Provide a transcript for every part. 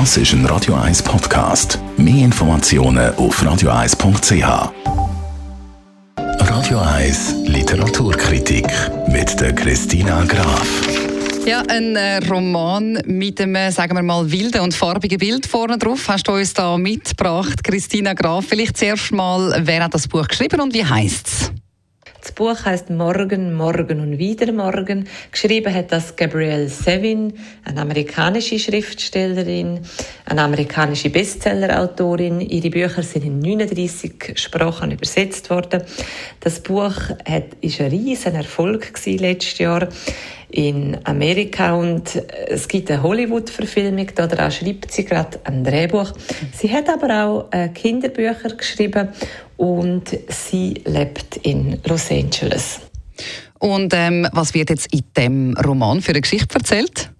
Das ist ein Radio 1 Podcast. Mehr Informationen auf radio1.ch. Radio 1 Literaturkritik mit der Christina Graf. Ja, ein äh, Roman mit einem, sagen wir mal, wilden und farbigen Bild vorne drauf. Hast du uns da mitgebracht, Christina Graf? Vielleicht zuerst mal, wer hat das Buch geschrieben und wie heißt es? Buch heißt Morgen, Morgen und wieder Morgen. Geschrieben hat das Gabrielle Sevin, eine amerikanische Schriftstellerin, eine amerikanische Bestsellerautorin. Ihre Bücher sind in 39 Sprachen übersetzt worden. Das Buch hat, ist ein riesen Erfolg letztes Jahr in Amerika und es gibt eine Hollywood-Verfilmung, da schreibt sie gerade ein Drehbuch. Sie hat aber auch äh, Kinderbücher geschrieben und sie lebt in Los Angeles. Und ähm, was wird jetzt in dem Roman für eine Geschichte erzählt?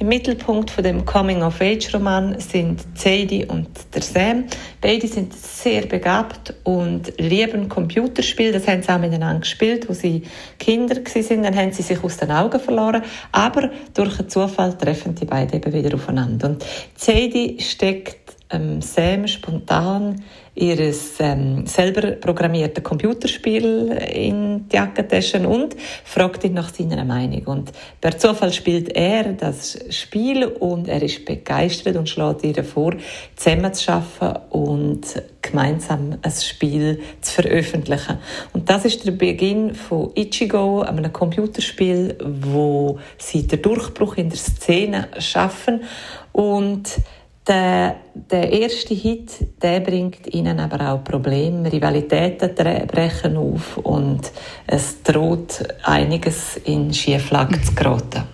Im Mittelpunkt von dem Coming-of-Age-Roman sind Zadie und der Sam. Beide sind sehr begabt und lieben Computerspiele. Das haben sie auch miteinander gespielt, wo sie Kinder waren. Dann haben sie sich aus den Augen verloren. Aber durch einen Zufall treffen die beiden eben wieder aufeinander. Und Zadie steckt ähm, Sam spontan ihr ähm, selber programmiertes Computerspiel in die Jackentasche und fragt ihn nach seiner Meinung. Und per Zufall spielt er das Spiel und er ist begeistert und schlägt ihr vor, zusammen zu arbeiten und gemeinsam ein Spiel zu veröffentlichen. Und das ist der Beginn von Ichigo, einem Computerspiel, wo sie den Durchbruch in der Szene schaffen und der, der erste Hit, der bringt ihnen aber auch Probleme. Rivalitäten brechen auf und es droht einiges in Schieflage zu geraten.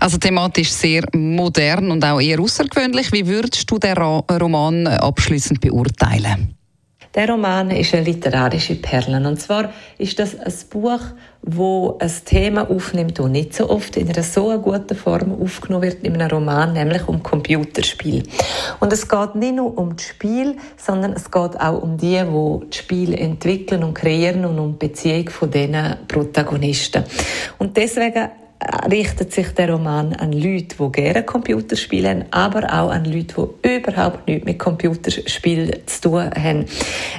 Also thematisch sehr modern und auch eher außergewöhnlich. Wie würdest du den Roman abschließend beurteilen? Der Roman ist eine literarische Perle. Und zwar ist das ein Buch, wo ein Thema aufnimmt, das nicht so oft in einer so guten Form aufgenommen wird in einem Roman, nämlich um Computerspiel. Und es geht nicht nur um das Spiel, sondern es geht auch um die, die das Spiel entwickeln und kreieren und um die Beziehung von diesen Protagonisten. Und deswegen richtet sich der Roman an Leute, die gerne Computerspiele haben, aber auch an Leute, die überhaupt nichts mit Computerspielen zu tun haben.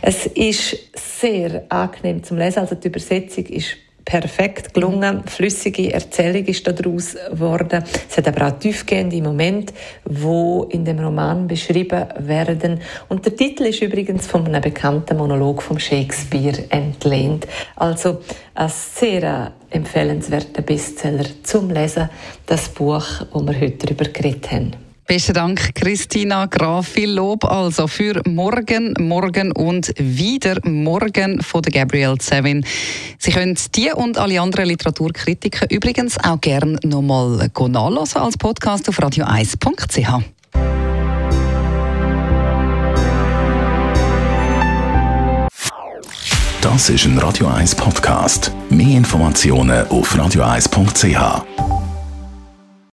Es ist sehr angenehm zum Lesen, also die Übersetzung ist perfekt gelungen. Flüssige Erzählung ist daraus geworden. Es hat aber auch tiefgehende Momente, wo in dem Roman beschrieben werden. Und der Titel ist übrigens von einem bekannten Monolog von Shakespeare entlehnt. Also ein sehr empfehlenswerter Bestseller zum Lesen, das Buch, wo wir heute darüber geredet haben. Besten Dank, Christina Graf. Viel Lob also für Morgen, Morgen und wieder Morgen von der Gabrielle Sevin. Sie können die und alle anderen Literaturkritiker übrigens auch gerne nochmal nachlesen als Podcast auf radio1.ch. Das ist ein Radio 1 Podcast. Mehr Informationen auf radio1.ch.